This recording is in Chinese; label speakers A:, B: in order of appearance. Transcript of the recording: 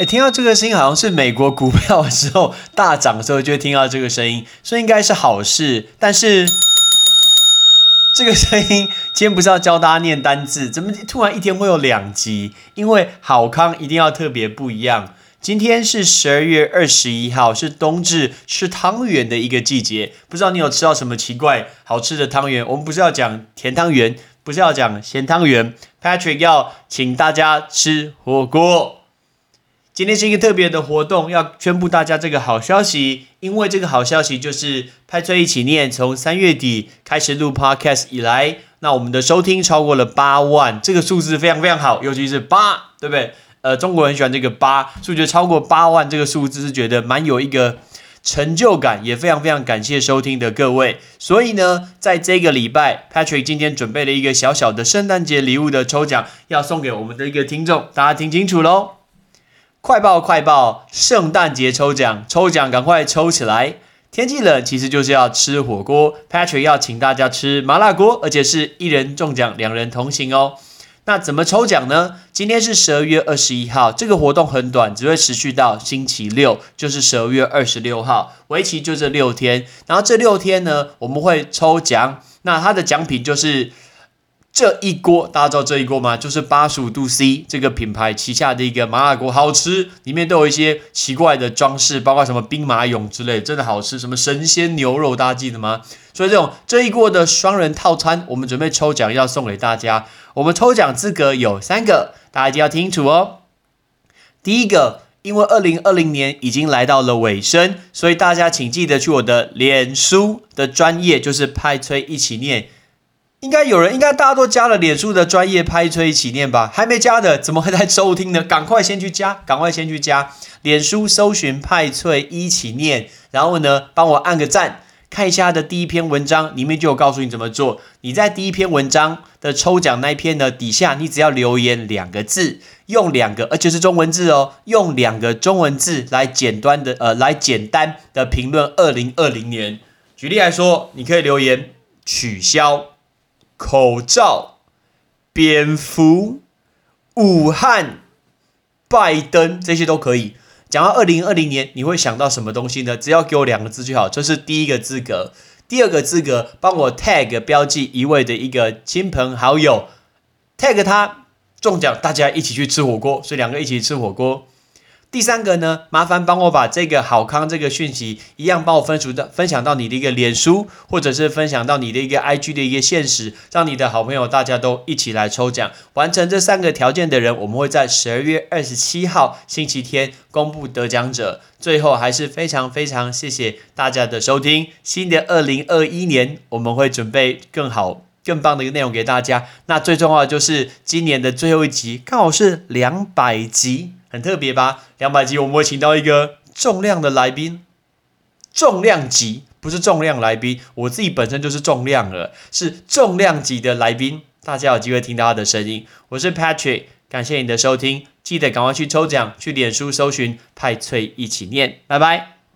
A: 哎，听到这个声音好像是美国股票的时候大涨的时候就会听到这个声音，所以应该是好事。但是这个声音今天不是要教大家念单字，怎么突然一天会有两集？因为好康一定要特别不一样。今天是十二月二十一号，是冬至吃汤圆的一个季节。不知道你有吃到什么奇怪好吃的汤圆？我们不是要讲甜汤圆，不是要讲咸汤圆。Patrick 要请大家吃火锅。今天是一个特别的活动，要宣布大家这个好消息。因为这个好消息就是派翠一起念，从三月底开始录 Podcast 以来，那我们的收听超过了八万，这个数字非常非常好，尤其是八，对不对？呃，中国人喜欢这个八，数据超过八万这个数字是觉得蛮有一个成就感，也非常非常感谢收听的各位。所以呢，在这个礼拜，Patrick 今天准备了一个小小的圣诞节礼物的抽奖，要送给我们的一个听众，大家听清楚喽！快报快报，圣诞节抽奖，抽奖赶快抽起来！天气冷，其实就是要吃火锅。Patrick 要请大家吃麻辣锅，而且是一人中奖，两人同行哦。那怎么抽奖呢？今天是十二月二十一号，这个活动很短，只会持续到星期六，就是十二月二十六号，为期就这六天。然后这六天呢，我们会抽奖，那它的奖品就是。这一锅大家知道这一锅吗？就是八十五度 C 这个品牌旗下的一个麻辣锅，好吃，里面都有一些奇怪的装饰，包括什么兵马俑之类，真的好吃。什么神仙牛肉，大家记得吗？所以这种这一锅的双人套餐，我们准备抽奖要送给大家。我们抽奖资格有三个，大家一定要听清楚哦。第一个，因为二零二零年已经来到了尾声，所以大家请记得去我的脸书的专业，就是派崔一起念。应该有人，应该大家都加了脸书的专业拍吹起念吧？还没加的，怎么会在收听呢？赶快先去加，赶快先去加脸书，搜寻派翠一起念，然后呢，帮我按个赞，看一下他的第一篇文章，里面就有告诉你怎么做。你在第一篇文章的抽奖那一篇呢底下，你只要留言两个字，用两个，而且是中文字哦，用两个中文字来简单的呃，来简单的评论二零二零年。举例来说，你可以留言取消。口罩、蝙蝠、武汉、拜登，这些都可以讲到二零二零年，你会想到什么东西呢？只要给我两个字就好，这是第一个资格。第二个资格，帮我 tag 标记一位的一个亲朋好友，tag 他中奖，大家一起去吃火锅，所以两个一起吃火锅。第三个呢，麻烦帮我把这个好康这个讯息一样帮我分出的分享到你的一个脸书，或者是分享到你的一个 IG 的一个现实，让你的好朋友大家都一起来抽奖，完成这三个条件的人，我们会在十二月二十七号星期天公布得奖者。最后还是非常非常谢谢大家的收听，新的二零二一年我们会准备更好更棒的一个内容给大家。那最重要的就是今年的最后一集刚好是两百集。很特别吧？两百集我们会请到一个重量的来宾，重量级不是重量来宾，我自己本身就是重量了，是重量级的来宾，大家有机会听到他的声音。我是 Patrick，感谢你的收听，记得赶快去抽奖，去脸书搜寻派翠一起念，拜拜。